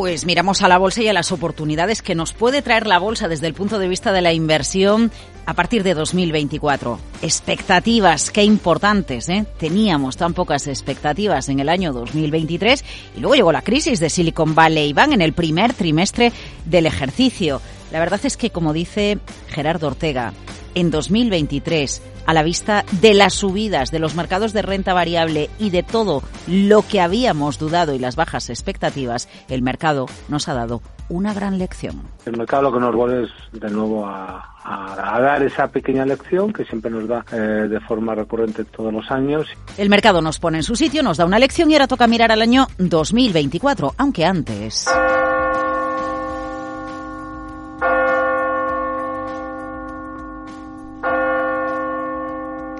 Pues miramos a la bolsa y a las oportunidades que nos puede traer la bolsa desde el punto de vista de la inversión a partir de 2024. Expectativas, qué importantes, ¿eh? Teníamos tan pocas expectativas en el año 2023 y luego llegó la crisis de Silicon Valley Bank en el primer trimestre del ejercicio. La verdad es que, como dice Gerardo Ortega, en 2023 a la vista de las subidas de los mercados de renta variable y de todo lo que habíamos dudado y las bajas expectativas, el mercado nos ha dado una gran lección. El mercado lo que nos vuelve es de nuevo a, dar esa pequeña lección que siempre nos da eh, de forma recurrente todos los años. El mercado nos pone en su sitio, nos da una lección y ahora toca mirar al año 2024, aunque antes.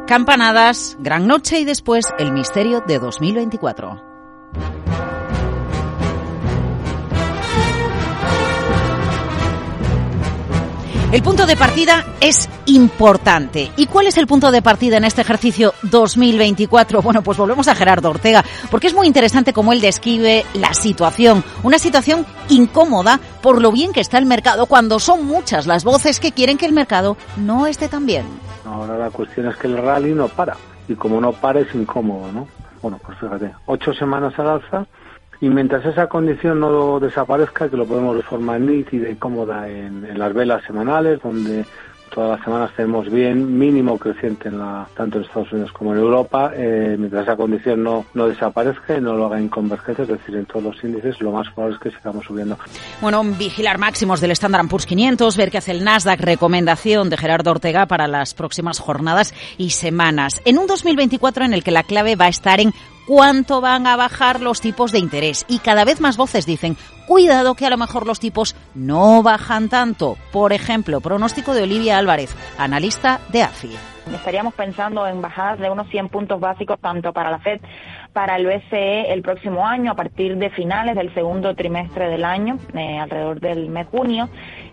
Campanadas, Gran Noche y después El Misterio de 2024. El punto de partida es importante. ¿Y cuál es el punto de partida en este ejercicio 2024? Bueno, pues volvemos a Gerardo Ortega, porque es muy interesante cómo él describe la situación. Una situación incómoda por lo bien que está el mercado, cuando son muchas las voces que quieren que el mercado no esté tan bien. Ahora la cuestión es que el rally no para. Y como no para es incómodo, ¿no? Bueno, pues fíjate, ocho semanas al alza y mientras esa condición no desaparezca, que lo podemos de forma nítida y cómoda en, las velas semanales, donde todas las semanas tenemos bien mínimo creciente en la, tanto en Estados Unidos como en Europa, eh, mientras esa condición no, no desaparezca y no lo haga en convergencia, es decir, en todos los índices, lo más probable es que sigamos subiendo. Bueno, vigilar máximos del Standard Poor's 500, ver qué hace el Nasdaq, recomendación de Gerardo Ortega para las próximas jornadas y semanas. En un 2024 en el que la clave va a estar en cuánto van a bajar los tipos de interés. Y cada vez más voces dicen, cuidado que a lo mejor los tipos no bajan tanto. Por ejemplo, pronóstico de Olivia Álvarez, analista de AFI. Estaríamos pensando en bajadas de unos 100 puntos básicos tanto para la Fed, para el BCE el próximo año, a partir de finales del segundo trimestre del año, eh, alrededor del mes junio,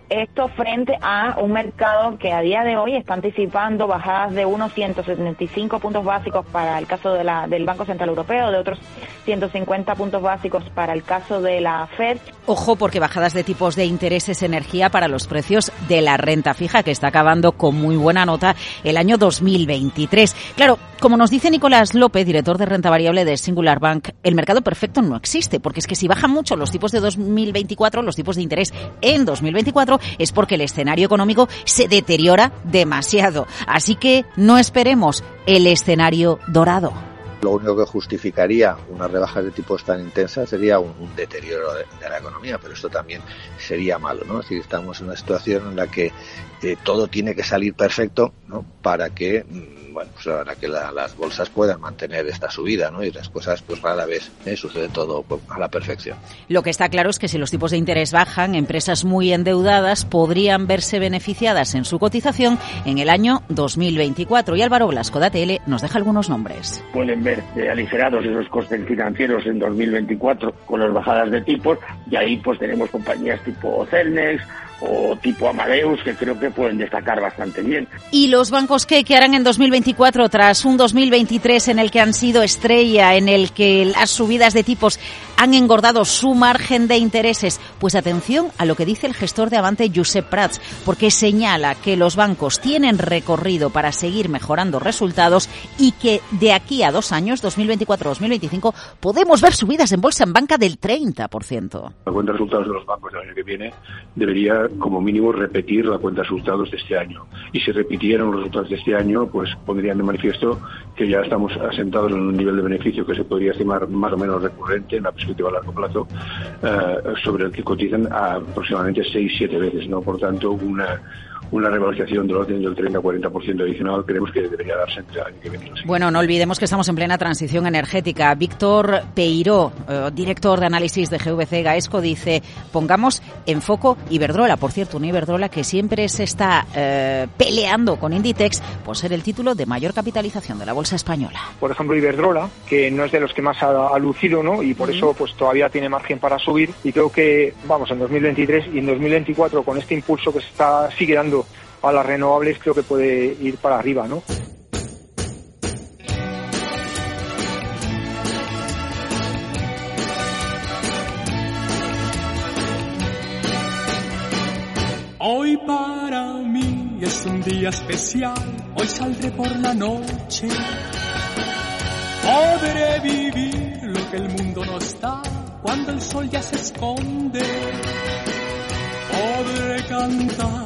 esto frente a un mercado que a día de hoy está anticipando bajadas de unos 175 puntos básicos para el caso de la, del Banco Central Europeo, de otros 150 puntos básicos para el caso de la Fed. Ojo, porque bajadas de tipos de interés es energía para los precios de la renta fija, que está acabando con muy buena nota el año 2023. Claro, como nos dice Nicolás López, director de renta variable de Singular Bank, el mercado perfecto no existe, porque es que si bajan mucho los tipos de 2024, los tipos de interés en 2024, es porque el escenario económico se deteriora demasiado. Así que no esperemos el escenario dorado. Lo único que justificaría una rebaja de tipos tan intensa sería un, deterioro de, la economía, pero esto también sería malo, ¿no? Es decir, estamos en una situación en la que eh, todo tiene que salir perfecto, ¿no? Para que mm, bueno, pues para que las bolsas puedan mantener esta subida, ¿no? Y las cosas, pues rara vez ¿eh? sucede todo a la perfección. Lo que está claro es que si los tipos de interés bajan, empresas muy endeudadas podrían verse beneficiadas en su cotización en el año 2024. Y Álvaro Blasco de ATL nos deja algunos nombres. Ver aligerados esos costes financieros en 2024 con las bajadas de tipos y ahí pues tenemos compañías tipo Celnex, o tipo Amadeus que creo que pueden destacar bastante bien. ¿Y los bancos qué, qué harán en 2024 tras un 2023 en el que han sido estrella, en el que las subidas de tipos han engordado su margen de intereses? Pues atención a lo que dice el gestor de Avante, Josep Prats, porque señala que los bancos tienen recorrido para seguir mejorando resultados y que de aquí a dos años, 2024-2025, podemos ver subidas en bolsa en banca del 30%. La cuenta de resultados de los bancos del año que viene debería como mínimo repetir la cuenta de resultados de este año. Y si repitieran los resultados de este año, pues pondrían de manifiesto que ya estamos asentados en un nivel de beneficio que se podría estimar más o menos recurrente en la a largo plazo, eh, sobre el que cotizan aproximadamente 6-7 veces. ¿no? Por tanto, una una revalorización del orden del 30-40% adicional creemos que debería darse entre el año que viene. Bueno, no olvidemos que estamos en plena transición energética. Víctor Peiró, eh, director de análisis de GVC Gaesco, dice, pongamos en foco Iberdrola. Por cierto, una Iberdrola que siempre se está eh, peleando con Inditex por ser el título de mayor capitalización de la bolsa española. Por ejemplo, Iberdrola, que no es de los que más ha, lucido, ¿no? Y por eso pues todavía tiene margen para subir. Y creo que, vamos, en 2023 y en 2024, con este impulso que se está, sigue dando a las renovables creo que puede ir para arriba, ¿no? Hoy para mí es un día especial, hoy saldré por la noche. Podré vivir lo que el mundo no está cuando el sol ya se esconde. Podré cantar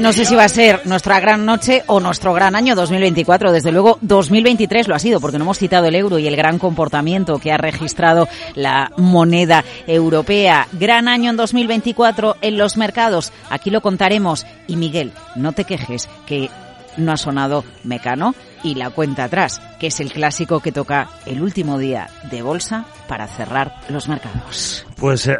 no sé si va a ser nuestra gran noche o nuestro gran año 2024. Desde luego, 2023 lo ha sido, porque no hemos citado el euro y el gran comportamiento que ha registrado la moneda europea. Gran año en 2024 en los mercados. Aquí lo contaremos. Y Miguel, no te quejes que no ha sonado Mecano y la cuenta atrás, que es el clásico que toca el último día de bolsa para cerrar los mercados. Pues eh,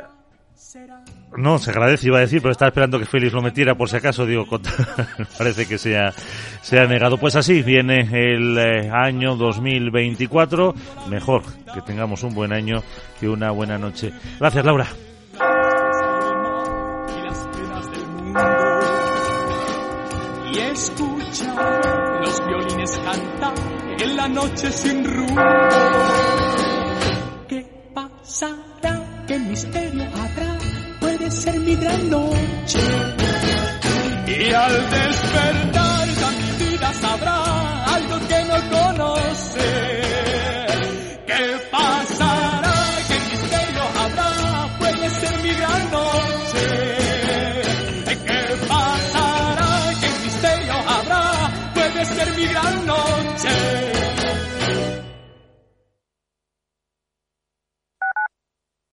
no, se agradece, iba a decir, pero estaba esperando que Félix lo metiera por si acaso, digo, parece que se ha, se ha negado. Pues así viene el eh, año 2024, mejor que tengamos un buen año que una buena noche. Gracias, Laura. Y escucha los violines cantar en la noche sin rumbo. ¿Qué pasará? ¿Qué misterio? Ser mi gran noche. Y al despertar